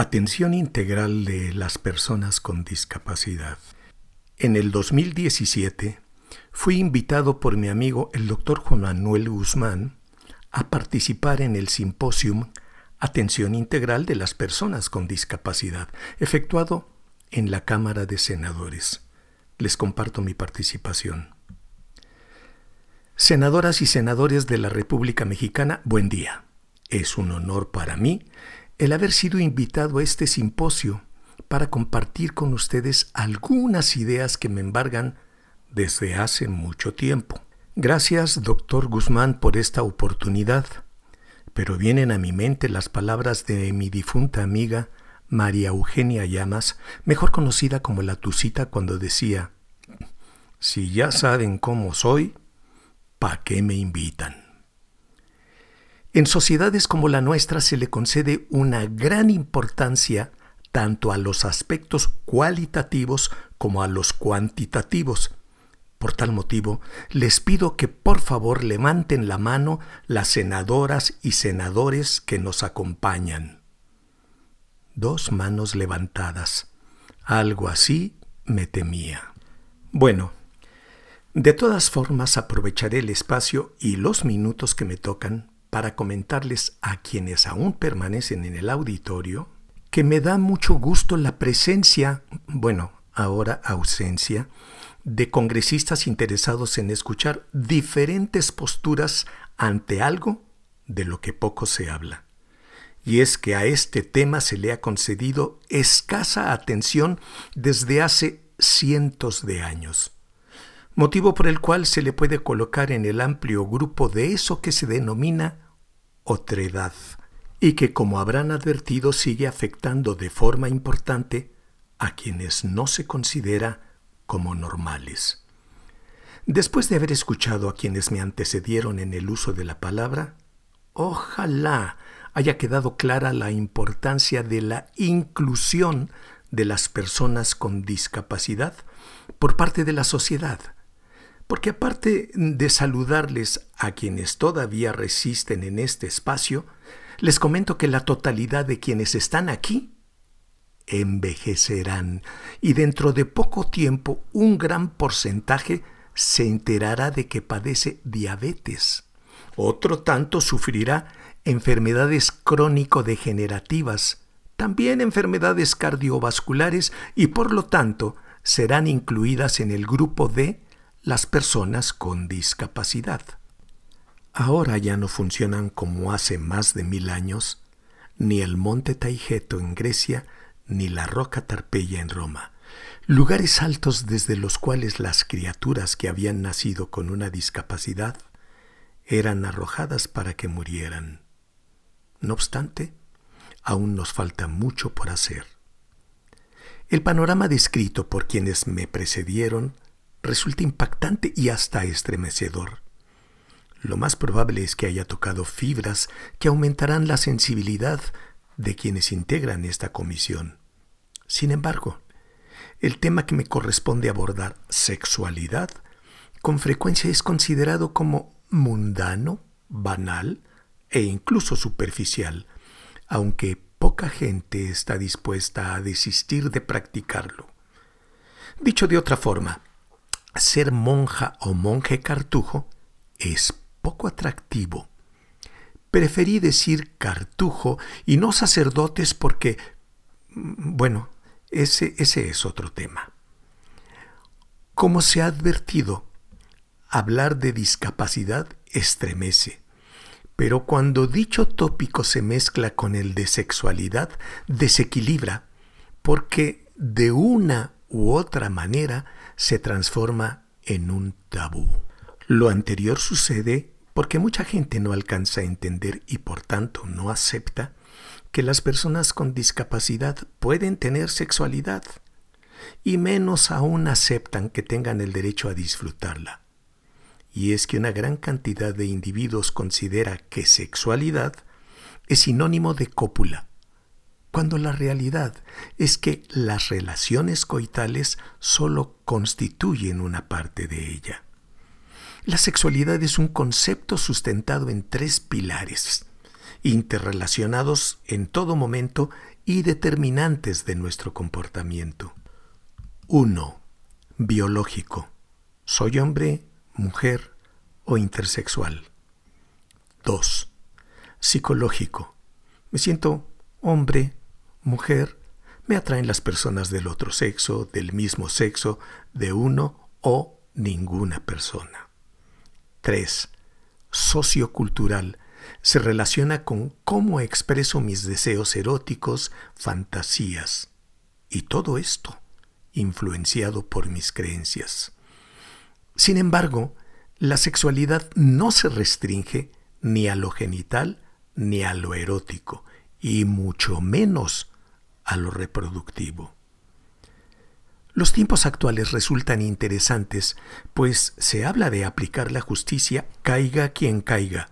Atención integral de las personas con discapacidad. En el 2017 fui invitado por mi amigo el doctor Juan Manuel Guzmán a participar en el simposium Atención integral de las personas con discapacidad, efectuado en la Cámara de Senadores. Les comparto mi participación. Senadoras y senadores de la República Mexicana, buen día. Es un honor para mí el haber sido invitado a este simposio para compartir con ustedes algunas ideas que me embargan desde hace mucho tiempo. Gracias, doctor Guzmán, por esta oportunidad, pero vienen a mi mente las palabras de mi difunta amiga María Eugenia Llamas, mejor conocida como la Tucita, cuando decía, si ya saben cómo soy, ¿pa' qué me invitan? En sociedades como la nuestra se le concede una gran importancia tanto a los aspectos cualitativos como a los cuantitativos. Por tal motivo, les pido que por favor levanten la mano las senadoras y senadores que nos acompañan. Dos manos levantadas. Algo así me temía. Bueno, de todas formas aprovecharé el espacio y los minutos que me tocan para comentarles a quienes aún permanecen en el auditorio que me da mucho gusto la presencia, bueno, ahora ausencia, de congresistas interesados en escuchar diferentes posturas ante algo de lo que poco se habla. Y es que a este tema se le ha concedido escasa atención desde hace cientos de años motivo por el cual se le puede colocar en el amplio grupo de eso que se denomina otredad, y que como habrán advertido sigue afectando de forma importante a quienes no se considera como normales. Después de haber escuchado a quienes me antecedieron en el uso de la palabra, ojalá haya quedado clara la importancia de la inclusión de las personas con discapacidad por parte de la sociedad, porque aparte de saludarles a quienes todavía resisten en este espacio, les comento que la totalidad de quienes están aquí envejecerán y dentro de poco tiempo un gran porcentaje se enterará de que padece diabetes. Otro tanto sufrirá enfermedades crónico-degenerativas, también enfermedades cardiovasculares y por lo tanto serán incluidas en el grupo de las personas con discapacidad. Ahora ya no funcionan como hace más de mil años ni el monte Taigeto en Grecia ni la roca Tarpeya en Roma, lugares altos desde los cuales las criaturas que habían nacido con una discapacidad eran arrojadas para que murieran. No obstante, aún nos falta mucho por hacer. El panorama descrito por quienes me precedieron resulta impactante y hasta estremecedor. Lo más probable es que haya tocado fibras que aumentarán la sensibilidad de quienes integran esta comisión. Sin embargo, el tema que me corresponde abordar, sexualidad, con frecuencia es considerado como mundano, banal e incluso superficial, aunque poca gente está dispuesta a desistir de practicarlo. Dicho de otra forma, ser monja o monje cartujo es poco atractivo. Preferí decir cartujo y no sacerdotes porque, bueno, ese, ese es otro tema. Como se ha advertido, hablar de discapacidad estremece, pero cuando dicho tópico se mezcla con el de sexualidad, desequilibra, porque de una u otra manera se transforma en un tabú. Lo anterior sucede porque mucha gente no alcanza a entender y por tanto no acepta que las personas con discapacidad pueden tener sexualidad y menos aún aceptan que tengan el derecho a disfrutarla. Y es que una gran cantidad de individuos considera que sexualidad es sinónimo de cópula, cuando la realidad es que las relaciones coitales solo constituyen una parte de ella. La sexualidad es un concepto sustentado en tres pilares, interrelacionados en todo momento y determinantes de nuestro comportamiento. 1. Biológico. Soy hombre, mujer o intersexual. 2. Psicológico. Me siento hombre, mujer, me atraen las personas del otro sexo, del mismo sexo, de uno o ninguna persona. 3. Sociocultural. Se relaciona con cómo expreso mis deseos eróticos, fantasías. Y todo esto influenciado por mis creencias. Sin embargo, la sexualidad no se restringe ni a lo genital ni a lo erótico, y mucho menos a lo reproductivo. Los tiempos actuales resultan interesantes, pues se habla de aplicar la justicia caiga quien caiga.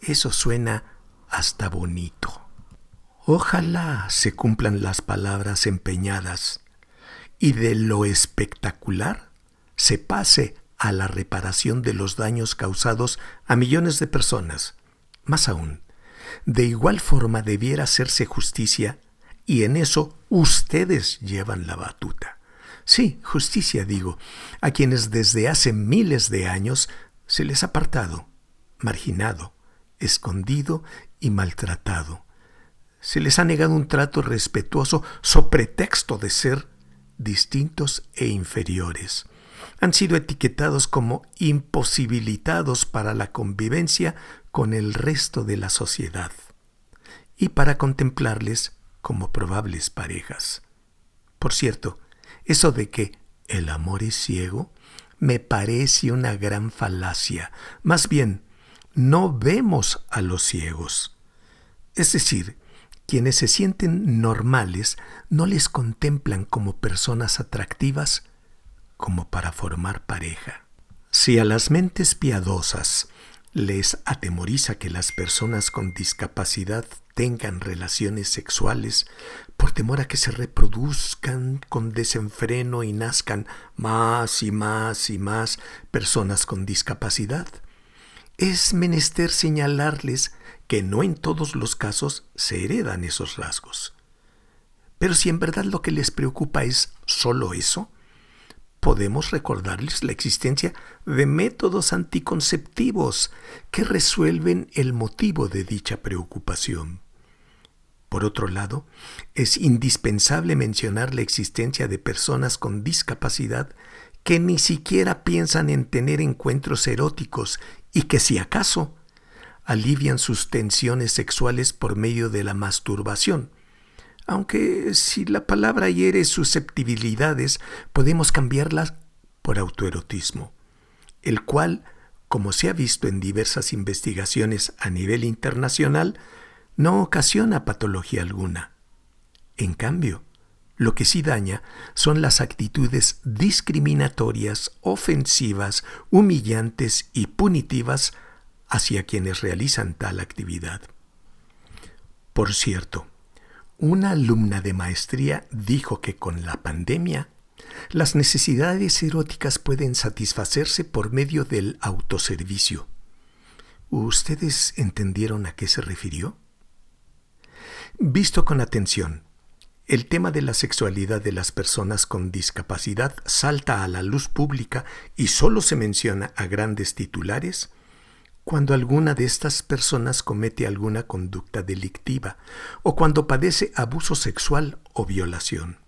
Eso suena hasta bonito. Ojalá se cumplan las palabras empeñadas y de lo espectacular se pase a la reparación de los daños causados a millones de personas. Más aún, de igual forma debiera hacerse justicia y en eso ustedes llevan la batuta. Sí, justicia digo, a quienes desde hace miles de años se les ha apartado, marginado, escondido y maltratado. Se les ha negado un trato respetuoso so pretexto de ser distintos e inferiores. Han sido etiquetados como imposibilitados para la convivencia con el resto de la sociedad y para contemplarles como probables parejas. Por cierto, eso de que el amor es ciego me parece una gran falacia. Más bien, no vemos a los ciegos. Es decir, quienes se sienten normales no les contemplan como personas atractivas como para formar pareja. Si a las mentes piadosas les atemoriza que las personas con discapacidad tengan relaciones sexuales por temor a que se reproduzcan con desenfreno y nazcan más y más y más personas con discapacidad, es menester señalarles que no en todos los casos se heredan esos rasgos. Pero si en verdad lo que les preocupa es solo eso, podemos recordarles la existencia de métodos anticonceptivos que resuelven el motivo de dicha preocupación. Por otro lado, es indispensable mencionar la existencia de personas con discapacidad que ni siquiera piensan en tener encuentros eróticos y que si acaso alivian sus tensiones sexuales por medio de la masturbación. Aunque si la palabra hiere susceptibilidades, podemos cambiarla por autoerotismo, el cual, como se ha visto en diversas investigaciones a nivel internacional, no ocasiona patología alguna. En cambio, lo que sí daña son las actitudes discriminatorias, ofensivas, humillantes y punitivas hacia quienes realizan tal actividad. Por cierto, una alumna de maestría dijo que con la pandemia las necesidades eróticas pueden satisfacerse por medio del autoservicio. ¿Ustedes entendieron a qué se refirió? Visto con atención, el tema de la sexualidad de las personas con discapacidad salta a la luz pública y solo se menciona a grandes titulares cuando alguna de estas personas comete alguna conducta delictiva o cuando padece abuso sexual o violación.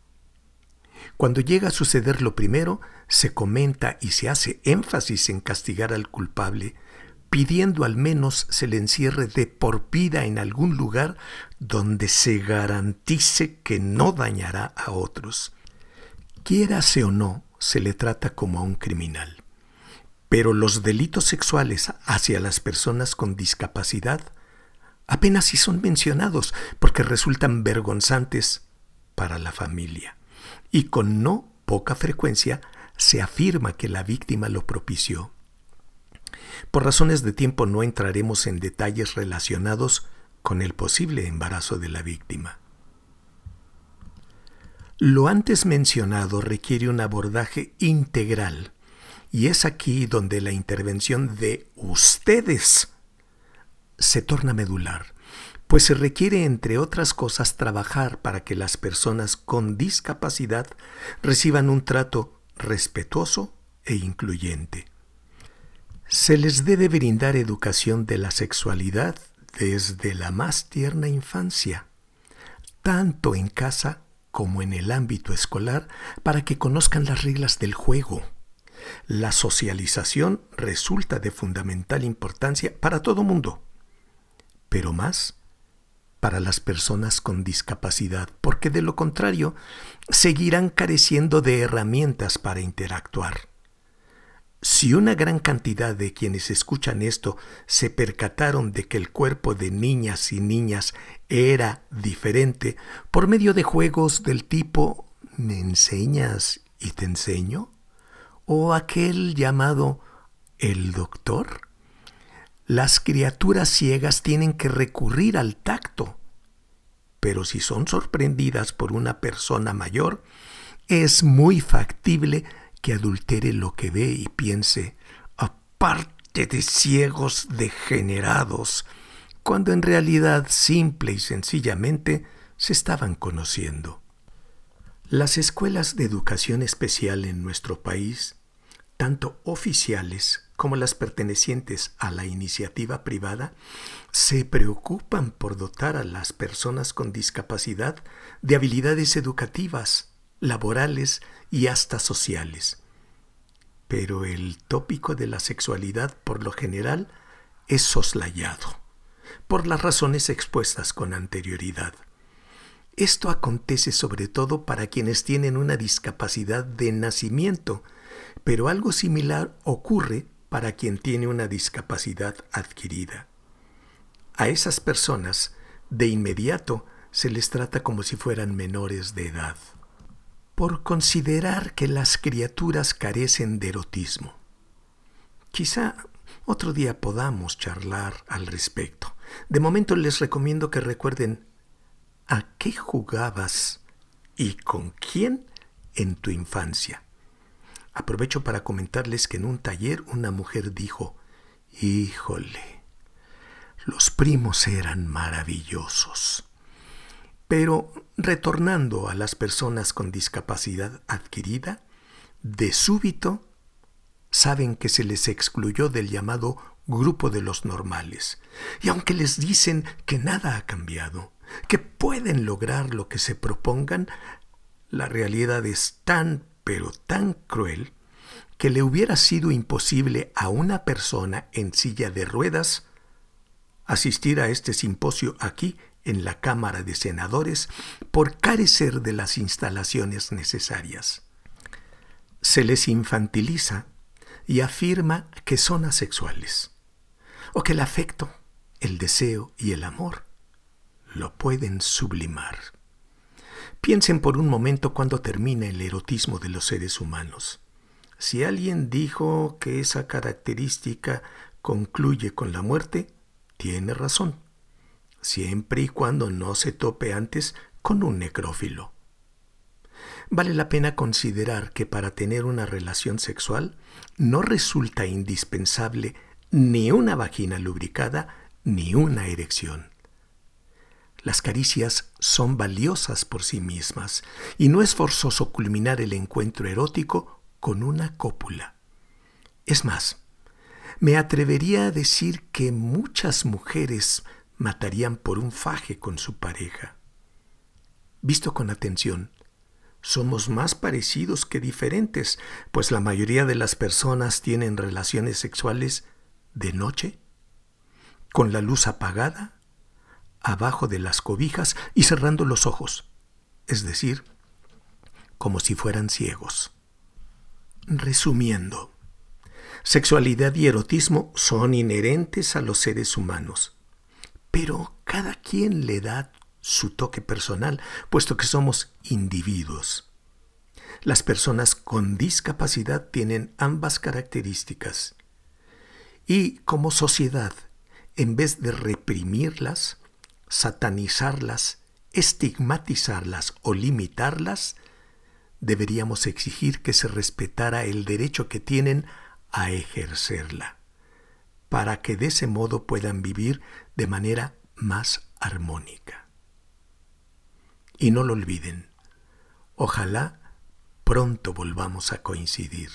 Cuando llega a suceder lo primero, se comenta y se hace énfasis en castigar al culpable, pidiendo al menos se le encierre de por vida en algún lugar donde se garantice que no dañará a otros. Quiérase o no, se le trata como a un criminal. Pero los delitos sexuales hacia las personas con discapacidad apenas si son mencionados porque resultan vergonzantes para la familia. Y con no poca frecuencia se afirma que la víctima lo propició. Por razones de tiempo no entraremos en detalles relacionados con el posible embarazo de la víctima. Lo antes mencionado requiere un abordaje integral y es aquí donde la intervención de ustedes se torna medular, pues se requiere, entre otras cosas, trabajar para que las personas con discapacidad reciban un trato respetuoso e incluyente. Se les debe brindar educación de la sexualidad desde la más tierna infancia, tanto en casa como en el ámbito escolar, para que conozcan las reglas del juego. La socialización resulta de fundamental importancia para todo mundo, pero más para las personas con discapacidad, porque de lo contrario seguirán careciendo de herramientas para interactuar. Si una gran cantidad de quienes escuchan esto se percataron de que el cuerpo de niñas y niñas era diferente por medio de juegos del tipo ¿me enseñas y te enseño? O aquel llamado el doctor, las criaturas ciegas tienen que recurrir al tacto. Pero si son sorprendidas por una persona mayor, es muy factible que adultere lo que ve y piense, aparte de ciegos degenerados, cuando en realidad simple y sencillamente se estaban conociendo. Las escuelas de educación especial en nuestro país, tanto oficiales como las pertenecientes a la iniciativa privada, se preocupan por dotar a las personas con discapacidad de habilidades educativas, laborales y hasta sociales. Pero el tópico de la sexualidad por lo general es soslayado, por las razones expuestas con anterioridad. Esto acontece sobre todo para quienes tienen una discapacidad de nacimiento, pero algo similar ocurre para quien tiene una discapacidad adquirida. A esas personas, de inmediato, se les trata como si fueran menores de edad, por considerar que las criaturas carecen de erotismo. Quizá otro día podamos charlar al respecto. De momento les recomiendo que recuerden ¿A qué jugabas y con quién en tu infancia? Aprovecho para comentarles que en un taller una mujer dijo, híjole, los primos eran maravillosos. Pero retornando a las personas con discapacidad adquirida, de súbito saben que se les excluyó del llamado grupo de los normales. Y aunque les dicen que nada ha cambiado, que pueden lograr lo que se propongan, la realidad es tan, pero tan cruel que le hubiera sido imposible a una persona en silla de ruedas asistir a este simposio aquí en la Cámara de Senadores por carecer de las instalaciones necesarias. Se les infantiliza y afirma que son asexuales, o que el afecto, el deseo y el amor lo pueden sublimar. Piensen por un momento cuando termina el erotismo de los seres humanos. Si alguien dijo que esa característica concluye con la muerte, tiene razón, siempre y cuando no se tope antes con un necrófilo. Vale la pena considerar que para tener una relación sexual no resulta indispensable ni una vagina lubricada ni una erección. Las caricias son valiosas por sí mismas y no es forzoso culminar el encuentro erótico con una cópula. Es más, me atrevería a decir que muchas mujeres matarían por un faje con su pareja. Visto con atención, somos más parecidos que diferentes, pues la mayoría de las personas tienen relaciones sexuales de noche, con la luz apagada abajo de las cobijas y cerrando los ojos, es decir, como si fueran ciegos. Resumiendo, sexualidad y erotismo son inherentes a los seres humanos, pero cada quien le da su toque personal, puesto que somos individuos. Las personas con discapacidad tienen ambas características y como sociedad, en vez de reprimirlas, satanizarlas, estigmatizarlas o limitarlas, deberíamos exigir que se respetara el derecho que tienen a ejercerla, para que de ese modo puedan vivir de manera más armónica. Y no lo olviden, ojalá pronto volvamos a coincidir.